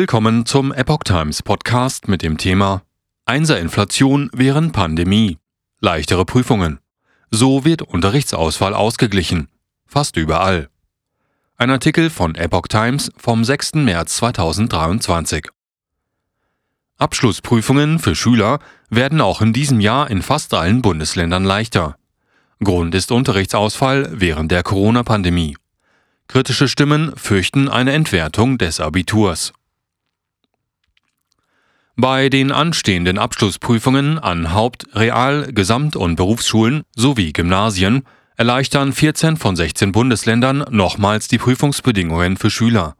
Willkommen zum Epoch Times Podcast mit dem Thema Einserinflation während Pandemie. Leichtere Prüfungen. So wird Unterrichtsausfall ausgeglichen. Fast überall. Ein Artikel von Epoch Times vom 6. März 2023. Abschlussprüfungen für Schüler werden auch in diesem Jahr in fast allen Bundesländern leichter. Grund ist Unterrichtsausfall während der Corona-Pandemie. Kritische Stimmen fürchten eine Entwertung des Abiturs. Bei den anstehenden Abschlussprüfungen an Haupt-, Real-, Gesamt- und Berufsschulen sowie Gymnasien erleichtern 14 von 16 Bundesländern nochmals die Prüfungsbedingungen für Schüler.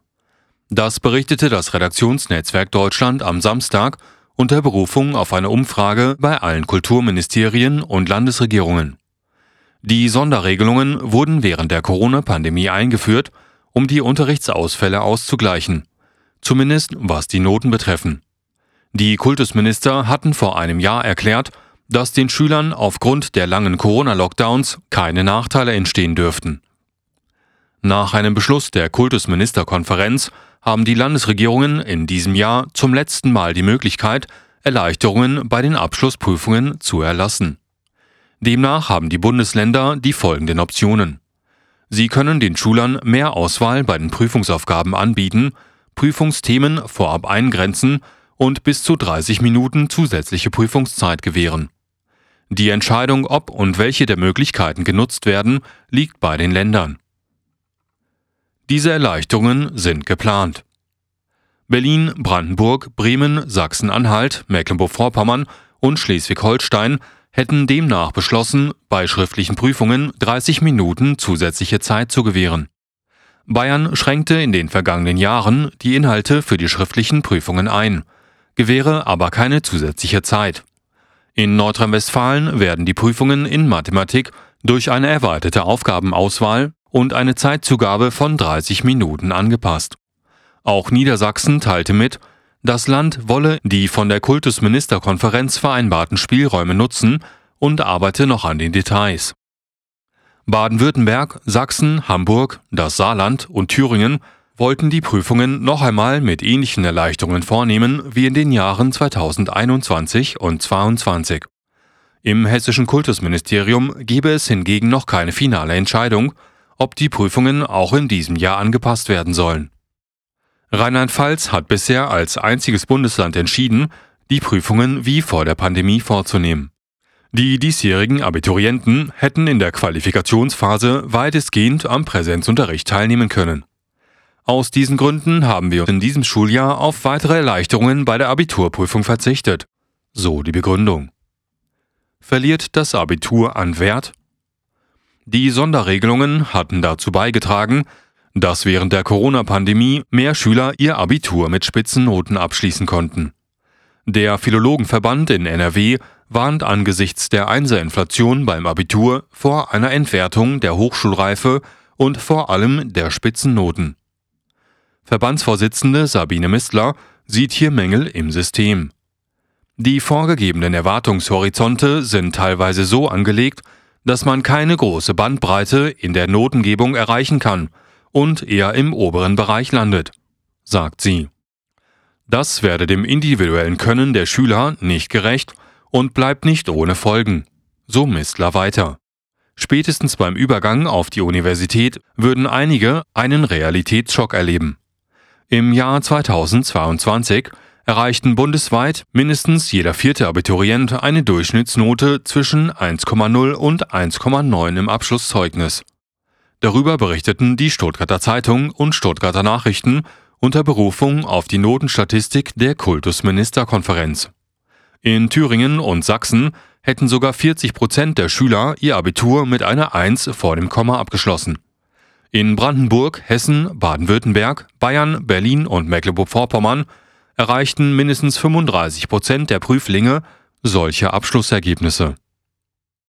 Das berichtete das Redaktionsnetzwerk Deutschland am Samstag unter Berufung auf eine Umfrage bei allen Kulturministerien und Landesregierungen. Die Sonderregelungen wurden während der Corona-Pandemie eingeführt, um die Unterrichtsausfälle auszugleichen, zumindest was die Noten betreffen. Die Kultusminister hatten vor einem Jahr erklärt, dass den Schülern aufgrund der langen Corona-Lockdowns keine Nachteile entstehen dürften. Nach einem Beschluss der Kultusministerkonferenz haben die Landesregierungen in diesem Jahr zum letzten Mal die Möglichkeit, Erleichterungen bei den Abschlussprüfungen zu erlassen. Demnach haben die Bundesländer die folgenden Optionen. Sie können den Schülern mehr Auswahl bei den Prüfungsaufgaben anbieten, Prüfungsthemen vorab eingrenzen und bis zu 30 Minuten zusätzliche Prüfungszeit gewähren. Die Entscheidung, ob und welche der Möglichkeiten genutzt werden, liegt bei den Ländern. Diese Erleichterungen sind geplant. Berlin, Brandenburg, Bremen, Sachsen-Anhalt, Mecklenburg-Vorpommern und Schleswig-Holstein hätten demnach beschlossen, bei schriftlichen Prüfungen 30 Minuten zusätzliche Zeit zu gewähren. Bayern schränkte in den vergangenen Jahren die Inhalte für die schriftlichen Prüfungen ein – gewähre aber keine zusätzliche Zeit. In Nordrhein-Westfalen werden die Prüfungen in Mathematik durch eine erweiterte Aufgabenauswahl und eine Zeitzugabe von 30 Minuten angepasst. Auch Niedersachsen teilte mit, das Land wolle die von der Kultusministerkonferenz vereinbarten Spielräume nutzen und arbeite noch an den Details. Baden-Württemberg, Sachsen, Hamburg, das Saarland und Thüringen wollten die Prüfungen noch einmal mit ähnlichen Erleichterungen vornehmen wie in den Jahren 2021 und 2022. Im hessischen Kultusministerium gebe es hingegen noch keine finale Entscheidung, ob die Prüfungen auch in diesem Jahr angepasst werden sollen. Rheinland-Pfalz hat bisher als einziges Bundesland entschieden, die Prüfungen wie vor der Pandemie vorzunehmen. Die diesjährigen Abiturienten hätten in der Qualifikationsphase weitestgehend am Präsenzunterricht teilnehmen können. Aus diesen Gründen haben wir in diesem Schuljahr auf weitere Erleichterungen bei der Abiturprüfung verzichtet. So die Begründung. Verliert das Abitur an Wert? Die Sonderregelungen hatten dazu beigetragen, dass während der Corona-Pandemie mehr Schüler ihr Abitur mit Spitzennoten abschließen konnten. Der Philologenverband in NRW warnt angesichts der Einserinflation beim Abitur vor einer Entwertung der Hochschulreife und vor allem der Spitzennoten. Verbandsvorsitzende Sabine Mistler sieht hier Mängel im System. Die vorgegebenen Erwartungshorizonte sind teilweise so angelegt, dass man keine große Bandbreite in der Notengebung erreichen kann und eher im oberen Bereich landet, sagt sie. Das werde dem individuellen Können der Schüler nicht gerecht und bleibt nicht ohne Folgen, so Mistler weiter. Spätestens beim Übergang auf die Universität würden einige einen Realitätsschock erleben. Im Jahr 2022 erreichten bundesweit mindestens jeder vierte Abiturient eine Durchschnittsnote zwischen 1,0 und 1,9 im Abschlusszeugnis. Darüber berichteten die Stuttgarter Zeitung und Stuttgarter Nachrichten unter Berufung auf die Notenstatistik der Kultusministerkonferenz. In Thüringen und Sachsen hätten sogar 40 Prozent der Schüler ihr Abitur mit einer 1 vor dem Komma abgeschlossen. In Brandenburg, Hessen, Baden-Württemberg, Bayern, Berlin und Mecklenburg-Vorpommern erreichten mindestens 35 Prozent der Prüflinge solche Abschlussergebnisse